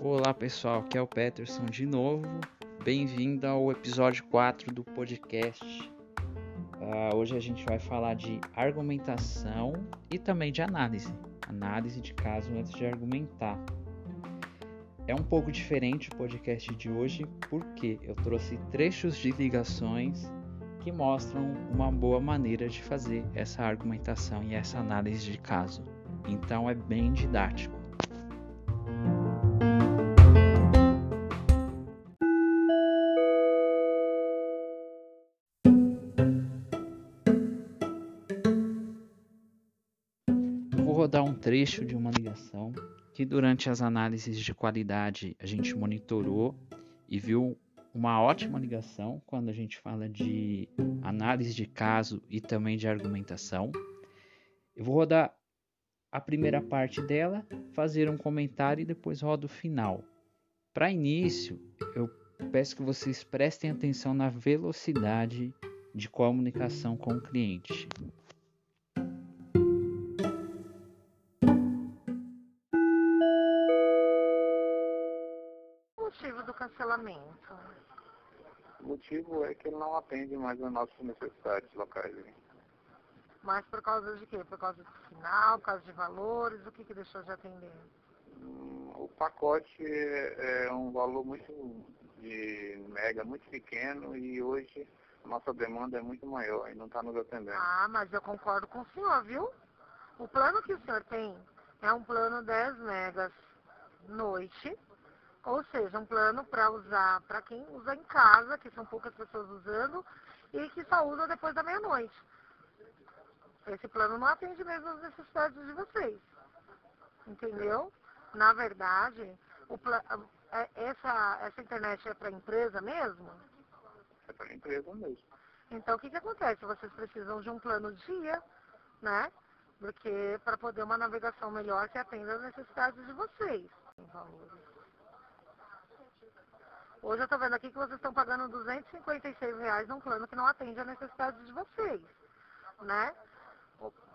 Olá pessoal, aqui é o Peterson de novo. Bem-vindo ao episódio 4 do podcast. Uh, hoje a gente vai falar de argumentação e também de análise. Análise de caso antes de argumentar. É um pouco diferente o podcast de hoje porque eu trouxe trechos de ligações que mostram uma boa maneira de fazer essa argumentação e essa análise de caso. Então é bem didático. vou rodar um trecho de uma ligação que durante as análises de qualidade a gente monitorou e viu uma ótima ligação quando a gente fala de análise de caso e também de argumentação. Eu vou rodar a primeira parte dela, fazer um comentário e depois rodo o final. Para início, eu peço que vocês prestem atenção na velocidade de comunicação com o cliente. Cancelamento? O motivo é que ele não atende mais as nossas necessidades locais. Hein? Mas por causa de quê? Por causa do final, por causa de valores? O que, que deixou de atender? Hum, o pacote é, é um valor muito de mega, muito pequeno e hoje a nossa demanda é muito maior e não está nos atendendo. Ah, mas eu concordo com o senhor, viu? O plano que o senhor tem é um plano 10 megas noite ou seja, um plano para usar para quem usa em casa, que são poucas pessoas usando, e que só usa depois da meia-noite. Esse plano não atende mesmo as necessidades de vocês. Entendeu? Na verdade, o é, essa, essa internet é para empresa mesmo? É para empresa mesmo. Então, o que, que acontece? Vocês precisam de um plano dia, né? Porque para poder uma navegação melhor que atenda as necessidades de vocês. Valores. Hoje eu estou vendo aqui que vocês estão pagando 256 reais num plano que não atende a necessidade de vocês, né?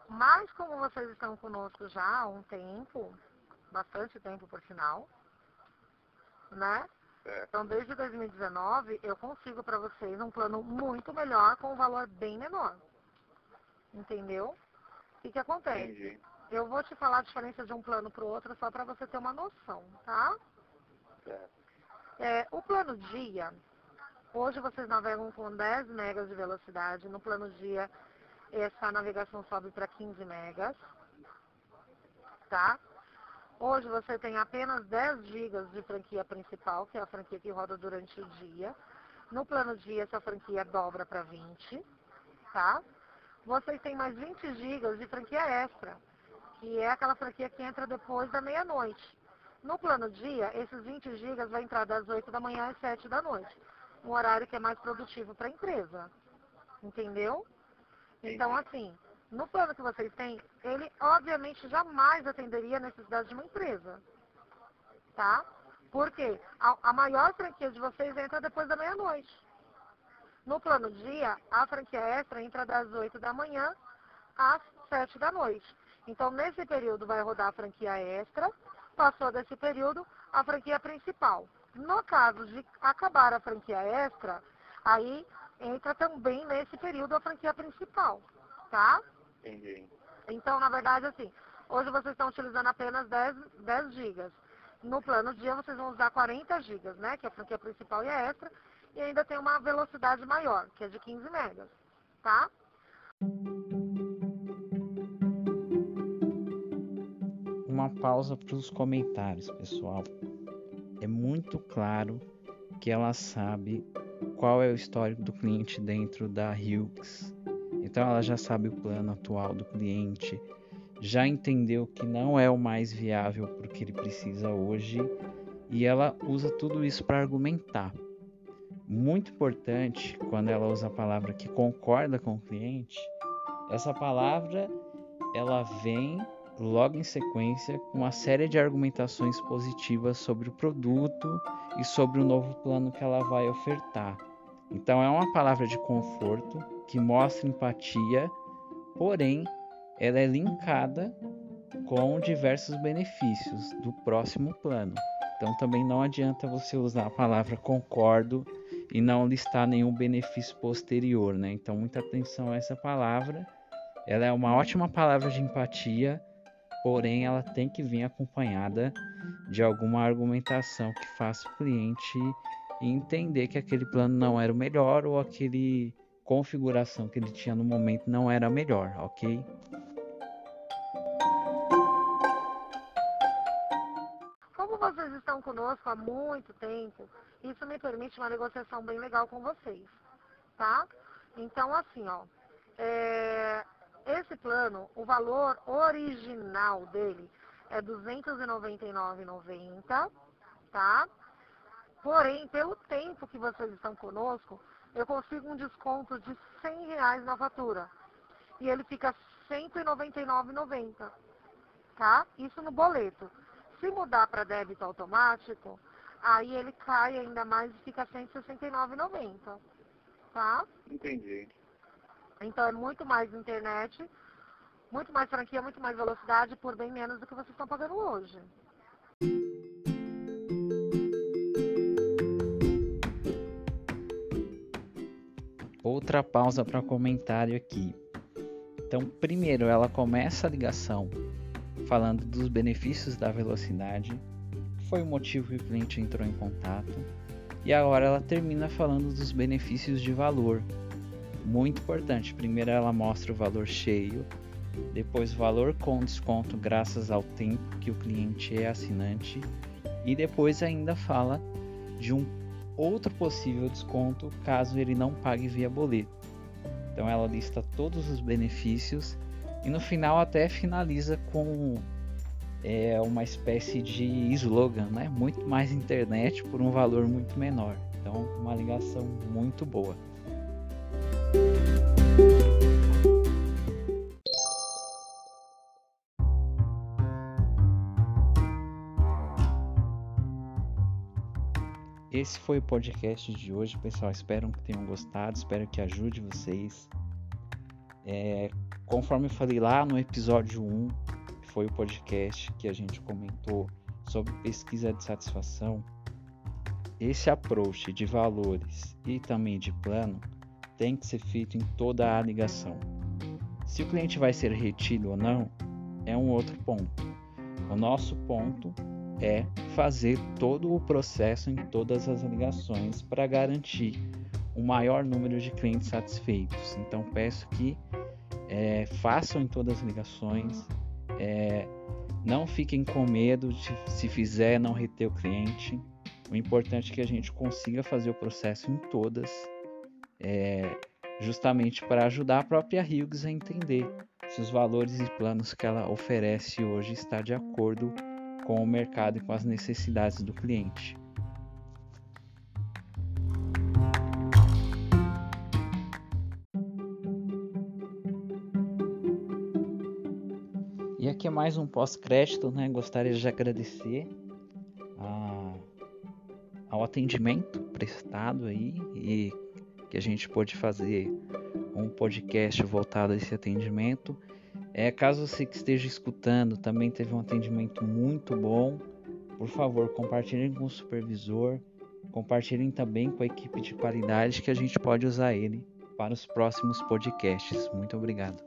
Mas como vocês estão conosco já há um tempo, bastante tempo por sinal, né? Então desde 2019 eu consigo para vocês um plano muito melhor com um valor bem menor. Entendeu? O que, que acontece? Entendi. Eu vou te falar a diferença de um plano para o outro só para você ter uma noção, tá? Certo. É, o plano dia, hoje vocês navegam com 10 megas de velocidade. No plano dia, essa navegação sobe para 15 megas. Tá? Hoje você tem apenas 10 gigas de franquia principal, que é a franquia que roda durante o dia. No plano dia, essa franquia dobra para 20, tá? Vocês têm mais 20 gigas de franquia extra, que é aquela franquia que entra depois da meia-noite. No plano dia, esses 20 gigas vai entrar das 8 da manhã às 7 da noite. Um horário que é mais produtivo para a empresa. Entendeu? Então, assim, no plano que vocês têm, ele obviamente jamais atenderia a necessidade de uma empresa. Tá? Porque a, a maior franquia de vocês entra depois da meia-noite. No plano dia, a franquia extra entra das 8 da manhã às 7 da noite. Então, nesse período vai rodar a franquia extra passou desse período a franquia principal. No caso de acabar a franquia extra, aí entra também nesse período a franquia principal, tá? Entendi. Então, na verdade, assim, hoje vocês estão utilizando apenas 10, 10 gigas. No plano dia vocês vão usar 40 gigas, né? Que é a franquia principal e a extra. E ainda tem uma velocidade maior, que é de 15 megas, tá? Uma pausa para os comentários, pessoal. É muito claro que ela sabe qual é o histórico do cliente dentro da Hughes. Então ela já sabe o plano atual do cliente, já entendeu que não é o mais viável porque ele precisa hoje e ela usa tudo isso para argumentar. Muito importante quando ela usa a palavra que concorda com o cliente, essa palavra ela vem logo em sequência com uma série de argumentações positivas sobre o produto e sobre o novo plano que ela vai ofertar. Então é uma palavra de conforto que mostra empatia, porém ela é linkada com diversos benefícios do próximo plano. Então também não adianta você usar a palavra concordo e não listar nenhum benefício posterior, né? Então muita atenção a essa palavra. Ela é uma ótima palavra de empatia, porém ela tem que vir acompanhada de alguma argumentação que faça o cliente entender que aquele plano não era o melhor ou aquele configuração que ele tinha no momento não era a melhor, ok? Como vocês estão conosco há muito tempo, isso me permite uma negociação bem legal com vocês, tá? Então, assim, ó, é, esse plano, o valor original dele é R$ 299,90, tá? Porém, pelo tempo que vocês estão conosco, eu consigo um desconto de 100 reais na fatura. E ele fica R$ 199,90, tá? Isso no boleto. Se mudar para débito automático, aí ele cai ainda mais e fica R$ 169,90, tá? Entendi. Então é muito mais internet, muito mais franquia, muito mais velocidade por bem menos do que vocês estão pagando hoje. Outra pausa para comentário aqui. Então, primeiro ela começa a ligação falando dos benefícios da velocidade, foi o motivo que o cliente entrou em contato, e agora ela termina falando dos benefícios de valor. Muito importante, primeiro ela mostra o valor cheio, depois valor com desconto graças ao tempo que o cliente é assinante e depois ainda fala de um outro possível desconto caso ele não pague via boleto. Então ela lista todos os benefícios e no final até finaliza com é, uma espécie de slogan, né? Muito mais internet por um valor muito menor. Então uma ligação muito boa. Esse foi o podcast de hoje, pessoal. Espero que tenham gostado, espero que ajude vocês. É, conforme eu falei lá no episódio 1, que foi o podcast que a gente comentou sobre pesquisa de satisfação, esse approach de valores e também de plano tem que ser feito em toda a ligação. Se o cliente vai ser retido ou não, é um outro ponto. O nosso ponto é fazer todo o processo em todas as ligações para garantir o maior número de clientes satisfeitos. Então peço que é, façam em todas as ligações, é, não fiquem com medo de se fizer não reter o cliente. O importante é que a gente consiga fazer o processo em todas, é, justamente para ajudar a própria Hughes a entender se os valores e planos que ela oferece hoje está de acordo com o mercado e com as necessidades do cliente. E aqui é mais um pós-crédito, né? Gostaria de agradecer a, ao atendimento prestado aí e que a gente pôde fazer um podcast voltado a esse atendimento é, caso você que esteja escutando também teve um atendimento muito bom, por favor, compartilhem com o supervisor, compartilhem também com a equipe de qualidade que a gente pode usar ele para os próximos podcasts. Muito obrigado.